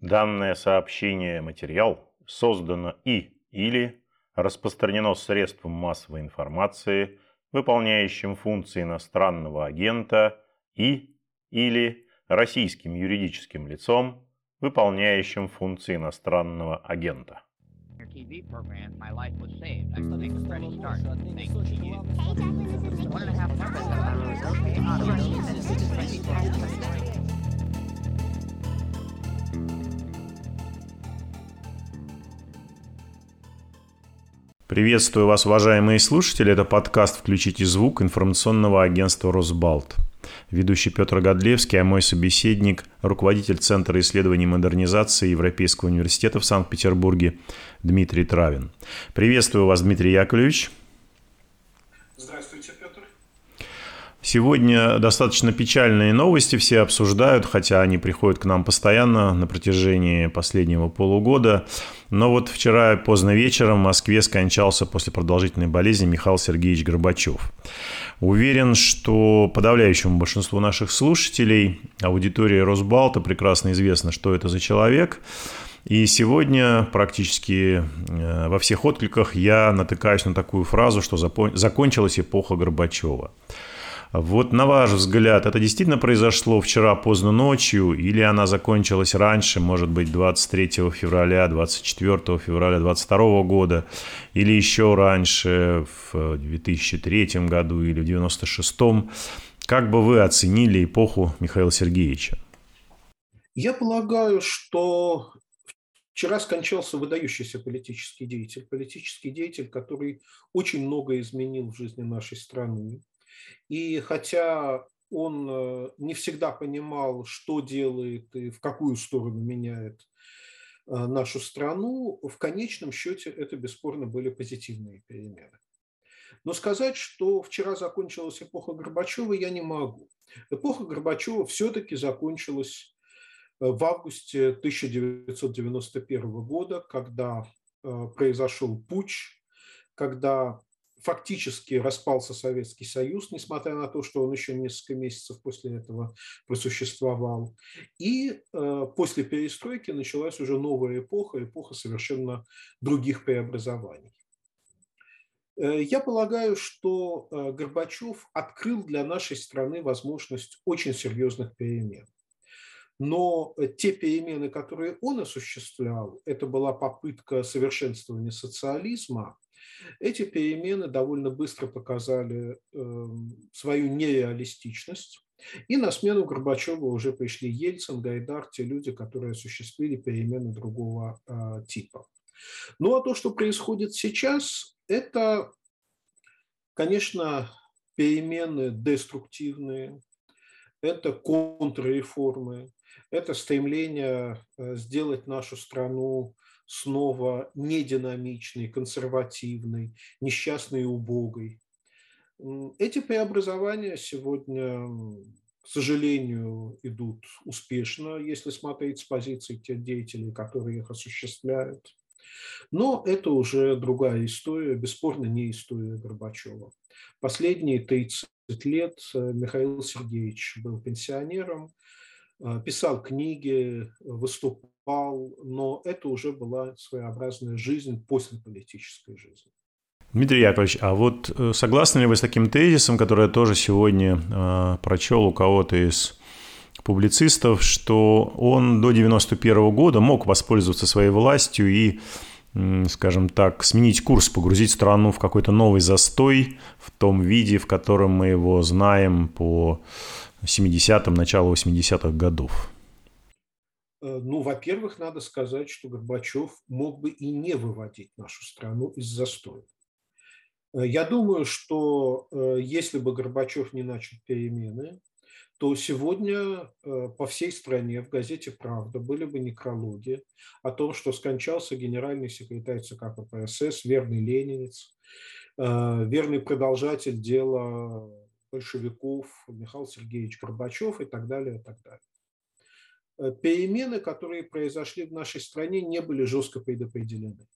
Данное сообщение материал создано и или распространено средством массовой информации, выполняющим функции иностранного агента и или российским юридическим лицом, выполняющим функции иностранного агента. TV program, my life was saved. I make a fresh start. Thank you. One and a half Приветствую вас, уважаемые слушатели. Это подкаст «Включите звук» информационного агентства «Росбалт». Ведущий Петр Годлевский, а мой собеседник – руководитель Центра исследований модернизации Европейского университета в Санкт-Петербурге Дмитрий Травин. Приветствую вас, Дмитрий Яковлевич. Здравствуйте, Петр. Сегодня достаточно печальные новости все обсуждают, хотя они приходят к нам постоянно на протяжении последнего полугода. Но вот вчера поздно вечером в Москве скончался после продолжительной болезни Михаил Сергеевич Горбачев. Уверен, что подавляющему большинству наших слушателей аудитория Росбалта прекрасно известно, что это за человек. И сегодня практически э, во всех откликах я натыкаюсь на такую фразу, что закончилась эпоха Горбачева. Вот на ваш взгляд, это действительно произошло вчера поздно ночью или она закончилась раньше, может быть, 23 февраля, 24 февраля 22 года, или еще раньше, в 2003 году или в 96 Как бы вы оценили эпоху Михаила Сергеевича? Я полагаю, что Вчера скончался выдающийся политический деятель, политический деятель, который очень много изменил в жизни нашей страны. И хотя он э, не всегда понимал, что делает и в какую сторону меняет э, нашу страну, в конечном счете это бесспорно были позитивные перемены. Но сказать, что вчера закончилась эпоха Горбачева, я не могу. Эпоха Горбачева все-таки закончилась э, в августе 1991 года, когда произошел путь, когда фактически распался Советский Союз, несмотря на то, что он еще несколько месяцев после этого просуществовал. И э, после перестройки началась уже новая эпоха, эпоха совершенно других преобразований. Э, я полагаю, что э, Горбачев открыл для нашей страны возможность очень серьезных перемен. Но те перемены, которые он осуществлял, это была попытка совершенствования социализма, эти перемены довольно быстро показали эм, свою нереалистичность. И на смену Горбачева уже пришли Ельцин, Гайдар, те люди, которые осуществили перемены другого а, типа. Ну а то, что происходит сейчас, это, конечно, перемены деструктивные, это контрреформы, это стремление э, сделать нашу страну снова нединамичной, консервативной, несчастной и убогой. Эти преобразования сегодня, к сожалению, идут успешно, если смотреть с позиции тех деятелей, которые их осуществляют. Но это уже другая история, бесспорно не история Горбачева. Последние 30 лет э, Михаил Сергеевич был пенсионером, писал книги, выступал пал, но это уже была своеобразная жизнь после политической жизни. Дмитрий Яковлевич, а вот э, согласны ли вы с таким тезисом, который я тоже сегодня э, прочел у кого-то из публицистов, что он до 91 года мог воспользоваться своей властью и, скажем так, сменить курс, погрузить страну в какой-то новый застой в том виде, в котором мы его знаем по 70-м, началу 80-х годов? Э, ну, во-первых, надо сказать, что Горбачев мог бы и не выводить нашу страну из застоя. Э, я думаю, что э, если бы Горбачев не начал перемены, то сегодня по всей стране в газете «Правда» были бы некрологи о том, что скончался генеральный секретарь ЦК КПСС, верный ленинец, верный продолжатель дела большевиков Михаил Сергеевич Горбачев и так далее, и так далее. Э, перемены, которые произошли в нашей стране, не были жестко предопределены.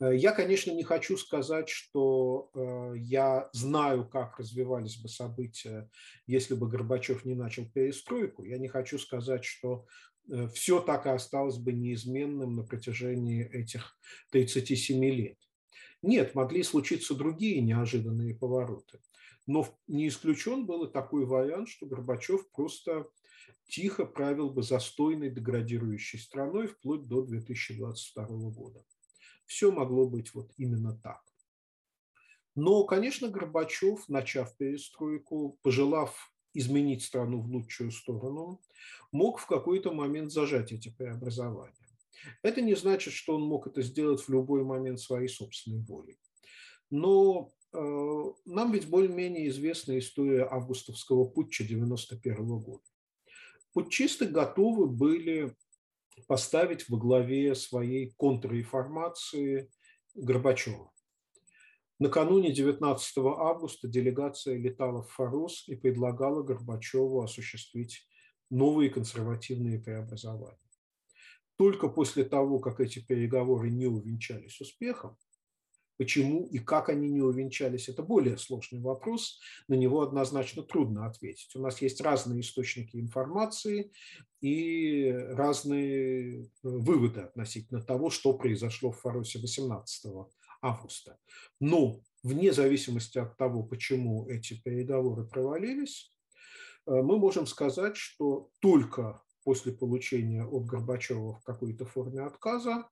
Э, я, конечно, не хочу сказать, что э, я знаю, как развивались бы события, если бы Горбачев не начал перестройку. Я не хочу сказать, что все так и осталось бы неизменным на протяжении этих 37 лет. Нет, могли случиться другие неожиданные повороты. Но не исключен был и такой вариант, что Горбачев просто тихо правил бы застойной деградирующей страной вплоть до 2022 года. Все могло быть вот именно так. Но, конечно, Горбачев, начав перестройку, пожелав изменить страну в лучшую сторону, мог в какой-то момент зажать эти преобразования. Это не значит, что он мог это сделать в любой момент своей собственной воли. Но э, нам ведь более-менее известна история августовского путча 91 года. Путчисты готовы были поставить во главе своей контрреформации Горбачева. Накануне 19 августа делегация летала в Форос и предлагала Горбачеву осуществить новые консервативные преобразования. Только после того, как эти переговоры не увенчались успехом, почему и как они не увенчались, это более сложный вопрос, на него однозначно трудно ответить. У нас есть разные источники информации и разные э, выводы относительно того, что произошло в Фаросе 18 августа. Но вне зависимости от того, почему эти переговоры провалились, э, мы можем сказать, что только после получения от Горбачева в какой-то форме отказа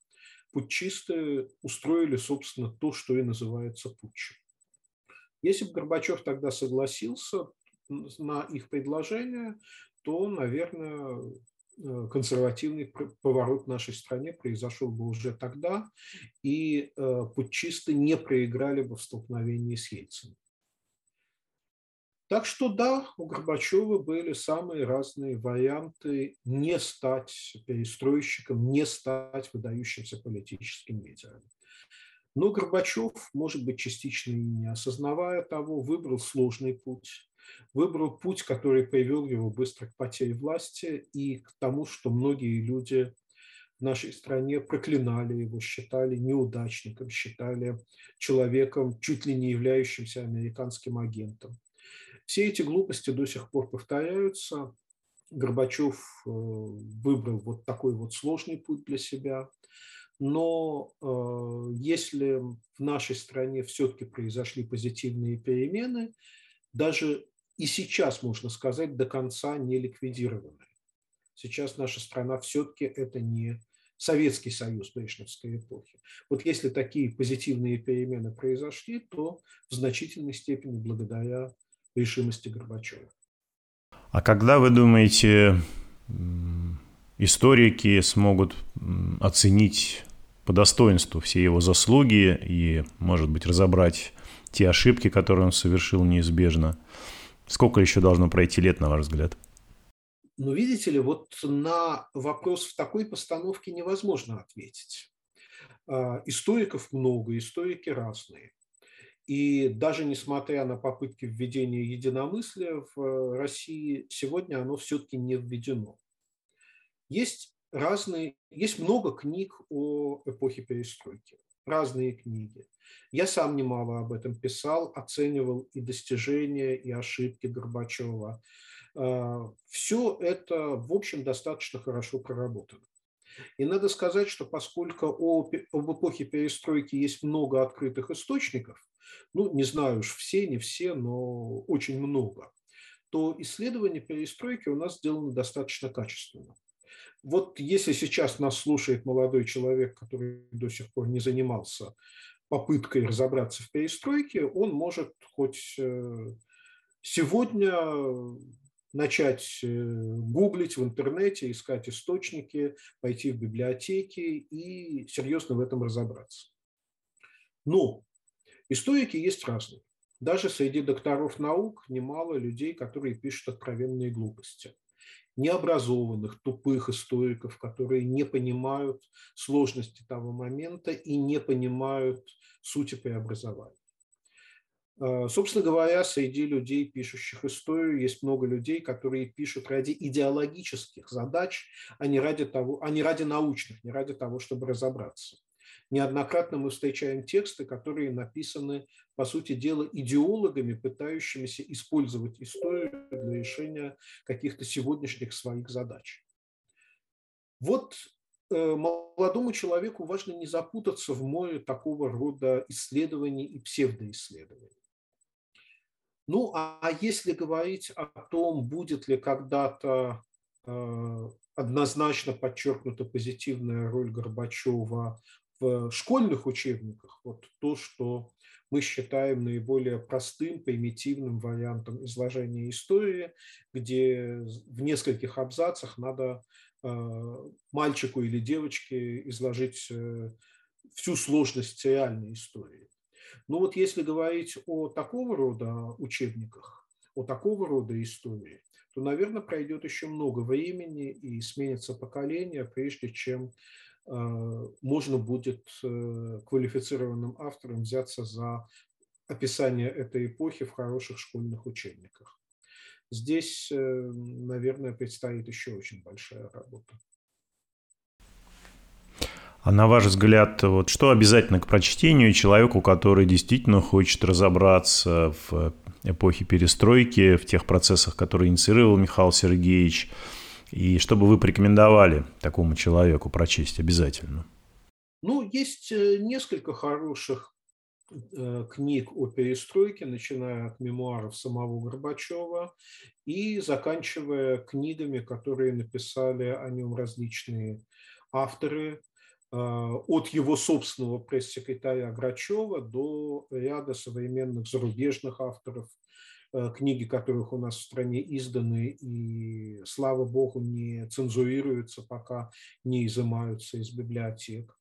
путчисты устроили, собственно, то, что и называется путчем. Если бы Горбачев тогда согласился на их предложение, то, наверное, Э, консервативный поворот в нашей стране произошел бы уже тогда, и э, путчисты не проиграли бы в столкновении с Ельцином. Так что да, у Горбачева были самые разные варианты не стать перестройщиком, не стать выдающимся политическим лидером. Но Горбачев, может быть, частично и не осознавая того, выбрал сложный путь, выбрал путь, который привел его быстро к потере власти и к тому, что многие люди в нашей стране проклинали его, считали неудачником, считали человеком, чуть ли не являющимся американским агентом. Все эти глупости до сих пор повторяются. Горбачев э, выбрал вот такой вот сложный путь для себя. Но э, если в нашей стране все-таки произошли позитивные перемены, даже и сейчас, можно сказать, до конца не ликвидированы. Сейчас наша страна все-таки это не Советский Союз Брежневской эпохи. Вот если такие позитивные перемены произошли, то в значительной степени благодаря решимости Горбачева. А когда вы думаете, историки смогут оценить по достоинству все его заслуги и, может быть, разобрать те ошибки, которые он совершил неизбежно? Сколько еще должно пройти лет, на ваш взгляд? Ну, видите ли, вот на вопрос в такой постановке невозможно ответить. А, историков много, историки разные. И даже несмотря на попытки введения единомыслия в России, сегодня оно все-таки не введено. Есть разные, есть много книг о эпохе перестройки разные книги. Я сам немало об этом писал, оценивал и достижения, и ошибки Горбачева. А, Все это, в общем, достаточно хорошо проработано. И надо сказать, что поскольку об эпохе перестройки есть много открытых источников, ну, не знаю уж все, не все, но очень много, то исследование перестройки у нас сделано достаточно качественно. Вот если сейчас нас слушает молодой человек, который до сих пор не занимался попыткой разобраться в перестройке, он может хоть э, сегодня начать э, гуглить в интернете, искать источники, пойти в библиотеки и серьезно в этом разобраться. Но историки есть разные. Даже среди докторов наук немало людей, которые пишут откровенные глупости необразованных, тупых историков, которые не понимают сложности того момента и не понимают сути преобразования. А, собственно говоря, среди людей, пишущих историю, есть много людей, которые пишут ради идеологических задач, а не ради, того, а не ради научных, не ради того, чтобы разобраться. Неоднократно мы встречаем тексты, которые написаны, по сути дела, идеологами, пытающимися использовать историю для решения каких-то сегодняшних своих задач. Вот э, молодому человеку важно не запутаться в море такого рода исследований и псевдоисследований. Ну, а, а если говорить о том, будет ли когда-то э, однозначно подчеркнута позитивная роль Горбачева в школьных учебниках, вот то, что мы считаем наиболее простым, примитивным вариантом изложения истории, где в нескольких абзацах надо э, мальчику или девочке изложить э, всю сложность реальной истории. Но вот если говорить о такого рода учебниках, о такого рода истории, то, наверное, пройдет еще много времени и сменится поколение, прежде чем можно будет э, квалифицированным автором взяться за описание этой эпохи в хороших школьных учебниках. Здесь, э, наверное, предстоит еще очень большая работа. А на ваш взгляд, вот что обязательно к прочтению человеку, который действительно хочет разобраться в эпохе перестройки, в тех процессах, которые инициировал Михаил Сергеевич, и что бы вы порекомендовали такому человеку прочесть обязательно? Ну, есть э, несколько хороших э, книг о перестройке, начиная от мемуаров самого Горбачева и заканчивая книгами, которые написали о нем различные авторы, от его собственного пресс-секретаря Грачева до ряда современных зарубежных авторов, э, книги которых у нас в стране изданы и, слава богу, не цензурируются, пока не изымаются из библиотек.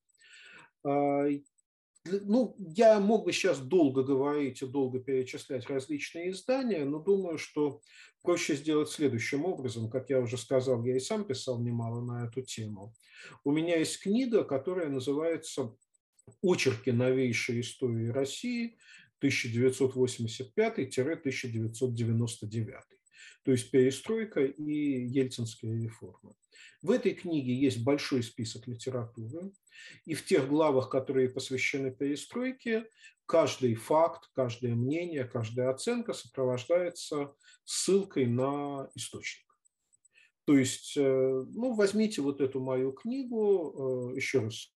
Ну, я мог бы сейчас долго говорить и долго перечислять различные издания, но думаю, что проще сделать следующим образом. Как я уже сказал, я и сам писал немало на эту тему. У меня есть книга, которая называется «Очерки новейшей истории России 1985-1999» то есть перестройка и ельцинские реформы. В этой книге есть большой список литературы, и в тех главах, которые посвящены перестройке, каждый факт, каждое мнение, каждая оценка сопровождается ссылкой на источник. То есть, э, ну, возьмите вот эту мою книгу, э, еще раз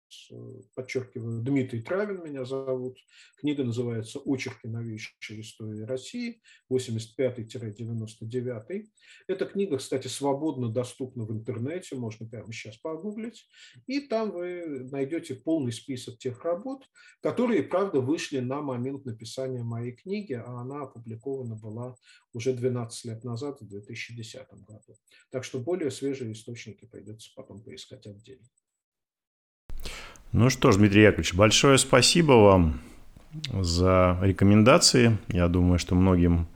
подчеркиваю, Дмитрий Травин меня зовут. Книга называется «Очерки новейшей истории России 85-99». Эта книга, кстати, свободно доступна в интернете, можно прямо сейчас погуглить. И там вы найдете полный список тех работ, которые, правда, вышли на момент написания моей книги, а она опубликована была уже 12 лет назад, в 2010 году. Так что более свежие источники придется потом поискать отдельно. Ну что ж, Дмитрий Яковлевич, большое спасибо вам за рекомендации. Я думаю, что многим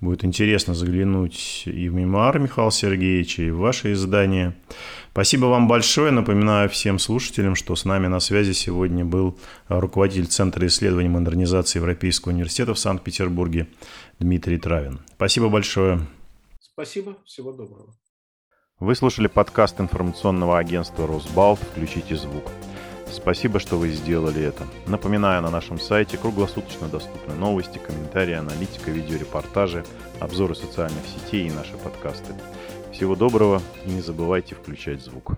будет интересно заглянуть и в мемуары Михаила Сергеевича, и в ваше издание. Спасибо вам большое. Напоминаю всем слушателям, что с нами на связи сегодня был руководитель Центра исследований модернизации Европейского университета в Санкт-Петербурге Дмитрий Травин. Спасибо большое. Спасибо. Всего доброго. Вы слушали подкаст информационного агентства «Росбалт. Включите звук». Спасибо, что вы сделали это. Напоминаю, на нашем сайте круглосуточно доступны новости, комментарии, аналитика, видеорепортажи, обзоры социальных сетей и наши подкасты. Всего доброго и не забывайте включать звук.